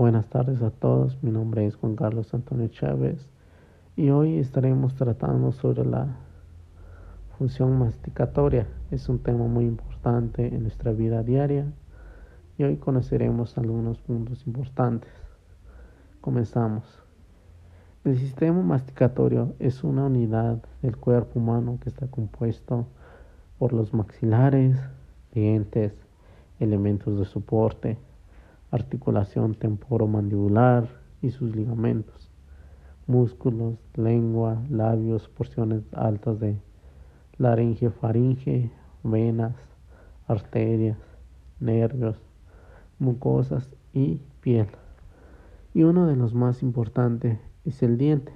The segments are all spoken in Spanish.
Buenas tardes a todos, mi nombre es Juan Carlos Antonio Chávez y hoy estaremos tratando sobre la función masticatoria. Es un tema muy importante en nuestra vida diaria y hoy conoceremos algunos puntos importantes. Comenzamos. El sistema masticatorio es una unidad del cuerpo humano que está compuesto por los maxilares, dientes, elementos de soporte, articulación temporomandibular y sus ligamentos, músculos, lengua, labios, porciones altas de laringe, faringe, venas, arterias, nervios, mucosas y piel. Y uno de los más importantes es el diente.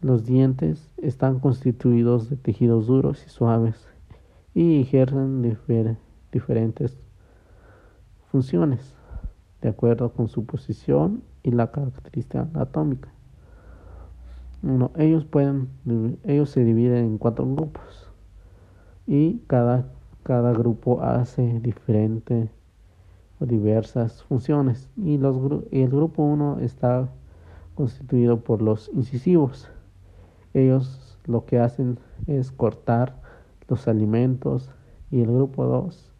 Los dientes están constituidos de tejidos duros y suaves y ejercen diferentes funciones de acuerdo con su posición y la característica anatómica. ellos pueden ellos se dividen en cuatro grupos y cada cada grupo hace diferentes o diversas funciones y los el grupo 1 está constituido por los incisivos. Ellos lo que hacen es cortar los alimentos y el grupo 2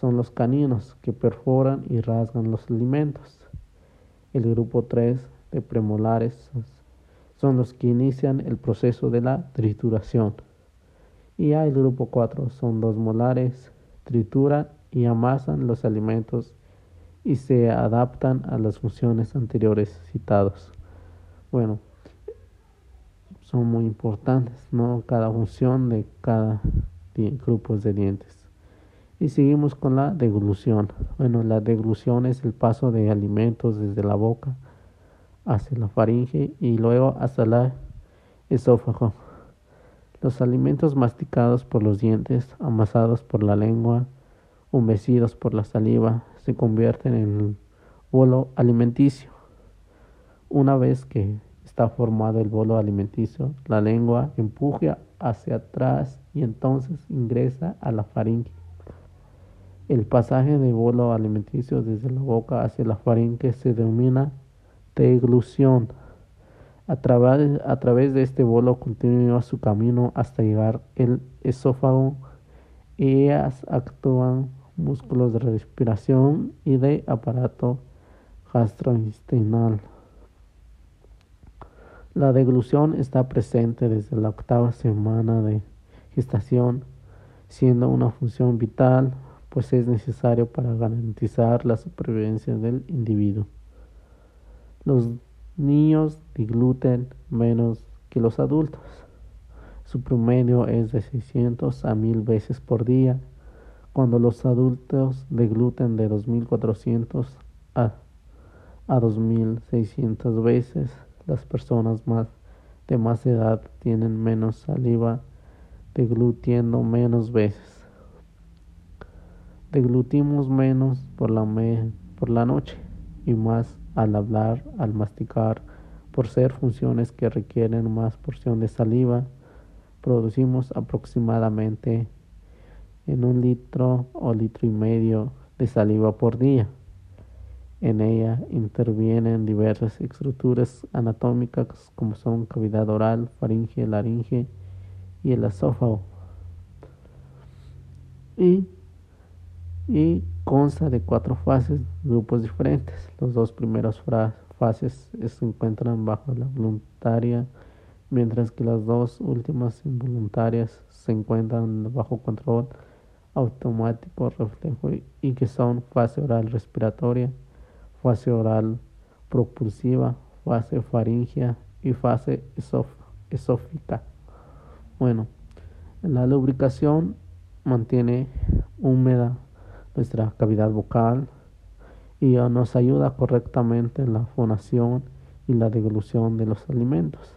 son los caninos que perforan y rasgan los alimentos. El grupo 3 de premolares son los que inician el proceso de la trituración. Y el grupo 4 son dos molares, trituran y amasan los alimentos y se adaptan a las funciones anteriores citadas. Bueno, son muy importantes, ¿no? Cada función de cada grupo de dientes. Y seguimos con la deglución. Bueno, la deglución es el paso de alimentos desde la boca hacia la faringe y luego hasta el esófago. Los alimentos masticados por los dientes, amasados por la lengua, humedecidos por la saliva, se convierten en bolo alimenticio. Una vez que está formado el bolo alimenticio, la lengua empuja hacia atrás y entonces ingresa a la faringe. El pasaje de bolo alimenticio desde la boca hacia la faringe se denomina deglución. A través, a través de este bolo continúa su camino hasta llegar al esófago. Ellas actúan músculos de respiración y de aparato gastrointestinal. La deglución está presente desde la octava semana de gestación, siendo una función vital pues es necesario para garantizar la supervivencia del individuo. Los niños digluten menos que los adultos. Su promedio es de 600 a 1000 veces por día, cuando los adultos degluten de 2400 a, a 2600 veces. Las personas de más edad tienen menos saliva deglutiendo menos veces deglutimos menos por la, por la noche y más al hablar, al masticar, por ser funciones que requieren más porción de saliva, producimos aproximadamente en un litro o litro y medio de saliva por día. En ella intervienen diversas estructuras anatómicas como son cavidad oral, faringe, laringe y el esófago. Y y consta de cuatro fases, grupos diferentes. Las dos primeras fases se encuentran bajo la voluntaria, mientras que las dos últimas involuntarias se encuentran bajo control automático reflejo y que son fase oral respiratoria, fase oral propulsiva, fase faringea y fase esófica. Bueno, la lubricación mantiene húmeda nuestra cavidad vocal y nos ayuda correctamente en la fonación y la deglución de los alimentos.